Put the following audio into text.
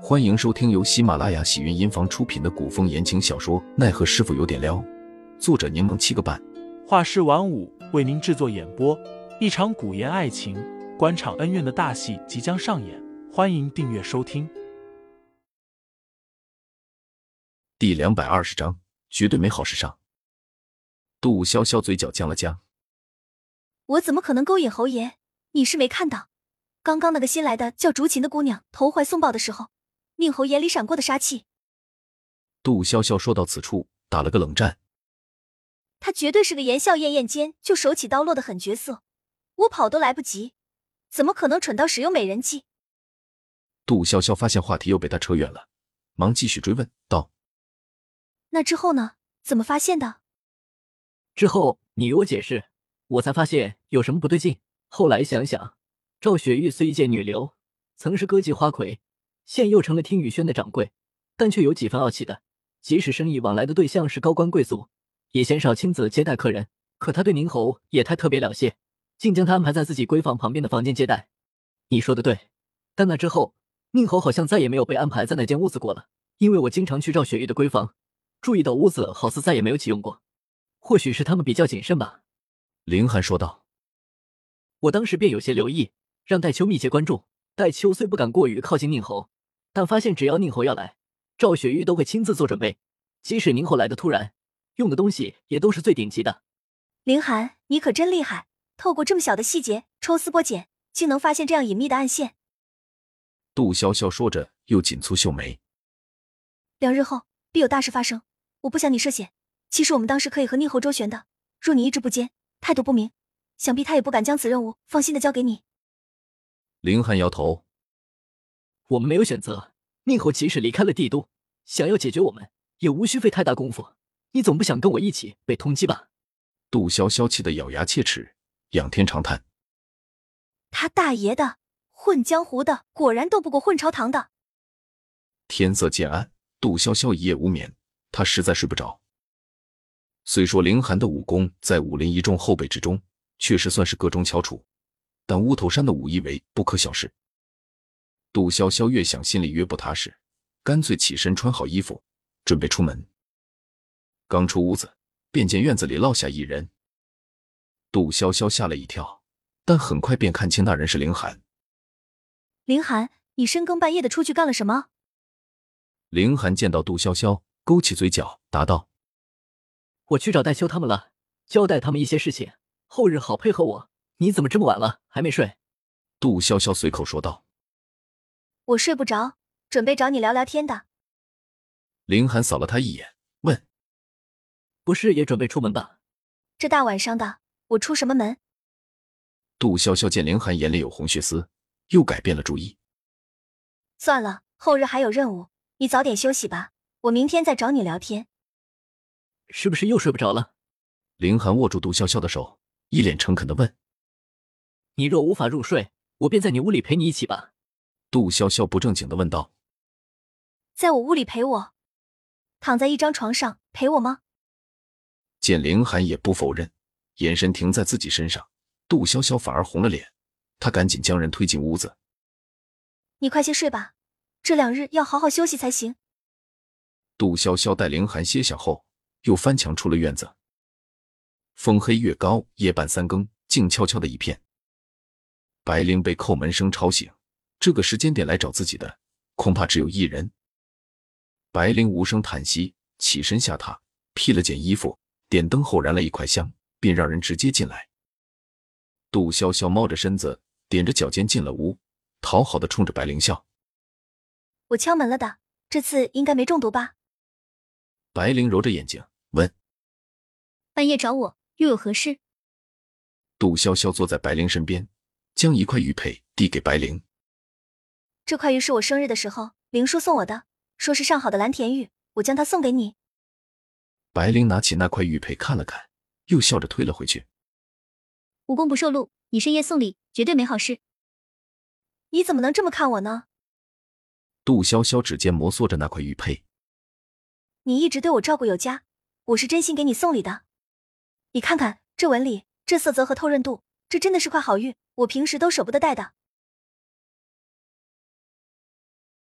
欢迎收听由喜马拉雅喜云音房出品的古风言情小说《奈何师傅有点撩》，作者柠檬七个半，画师晚舞为您制作演播。一场古言爱情、官场恩怨的大戏即将上演，欢迎订阅收听。第两百二十章，绝对没好事上。杜潇潇嘴角僵了僵，我怎么可能勾引侯爷？你是没看到，刚刚那个新来的叫竹琴的姑娘投怀送抱的时候。宁侯眼里闪过的杀气。杜潇潇说到此处，打了个冷战。他绝对是个言笑晏晏间就手起刀落的狠角色，我跑都来不及，怎么可能蠢到使用美人计？杜潇潇发现话题又被他扯远了，忙继续追问道：“那之后呢？怎么发现的？”之后你给我解释，我才发现有什么不对劲。后来想想，赵雪玉虽一介女流，曾是歌妓花魁。现又成了听雨轩的掌柜，但却有几分傲气的。即使生意往来的对象是高官贵族，也鲜少亲自接待客人。可他对宁侯也太特别了些，竟将他安排在自己闺房旁边的房间接待。你说的对，但那之后，宁侯好像再也没有被安排在那间屋子过了。因为我经常去赵雪玉的闺房，注意到屋子好似再也没有启用过。或许是他们比较谨慎吧。林寒说道。我当时便有些留意，让戴秋密切关注。戴秋虽不敢过于靠近宁侯。但发现只要宁侯要来，赵雪玉都会亲自做准备。即使宁侯来的突然，用的东西也都是最顶级的。凌寒，你可真厉害，透过这么小的细节抽丝剥茧，竟能发现这样隐秘的暗线。杜潇潇说着，又紧蹙秀眉。两日后必有大事发生，我不想你涉险。其实我们当时可以和宁侯周旋的，若你意志不坚，态度不明，想必他也不敢将此任务放心的交给你。凌寒摇头。我们没有选择。宁侯即使离开了帝都，想要解决我们，也无需费太大功夫。你总不想跟我一起被通缉吧？杜潇潇气得咬牙切齿，仰天长叹：“他大爷的，混江湖的果然斗不过混朝堂的。”天色渐暗，杜潇潇一夜无眠，他实在睡不着。虽说凌寒的武功在武林一众后辈之中确实算是个中翘楚，但乌头山的武艺为不可小视。杜潇潇越想心里越不踏实，干脆起身穿好衣服，准备出门。刚出屋子，便见院子里落下一人。杜潇潇吓了一跳，但很快便看清那人是凌寒。凌寒，你深更半夜的出去干了什么？凌寒见到杜潇潇，勾起嘴角，答道：“我去找戴秋他们了，交代他们一些事情，后日好配合我。你怎么这么晚了还没睡？”杜潇潇随口说道。我睡不着，准备找你聊聊天的。林寒扫了他一眼，问：“不是也准备出门吧？这大晚上的，我出什么门？”杜潇潇见林寒眼里有红血丝，又改变了主意。算了，后日还有任务，你早点休息吧。我明天再找你聊天。是不是又睡不着了？林寒握住杜潇潇的手，一脸诚恳的问：“你若无法入睡，我便在你屋里陪你一起吧。”杜潇潇不正经的问道：“在我屋里陪我，躺在一张床上陪我吗？”见凌寒也不否认，眼神停在自己身上，杜潇潇反而红了脸。她赶紧将人推进屋子：“你快些睡吧，这两日要好好休息才行。”杜潇潇带凌寒歇下后，又翻墙出了院子。风黑月高，夜半三更，静悄悄的一片。白灵被叩门声吵醒。这个时间点来找自己的，恐怕只有一人。白灵无声叹息，起身下榻，披了件衣服，点灯后燃了一块香，便让人直接进来。杜潇潇猫着身子，踮着脚尖进了屋，讨好的冲着白灵笑：“我敲门了的，这次应该没中毒吧？”白灵揉着眼睛问：“半夜找我又有何事？”杜潇潇坐在白灵身边，将一块玉佩递给白灵。这块玉是我生日的时候林叔送我的，说是上好的蓝田玉，我将它送给你。白灵拿起那块玉佩看了看，又笑着推了回去。无功不受禄，你深夜送礼，绝对没好事。你怎么能这么看我呢？杜潇潇指尖摩挲着那块玉佩。你一直对我照顾有加，我是真心给你送礼的。你看看这纹理，这色泽和透润度，这真的是块好玉，我平时都舍不得戴的。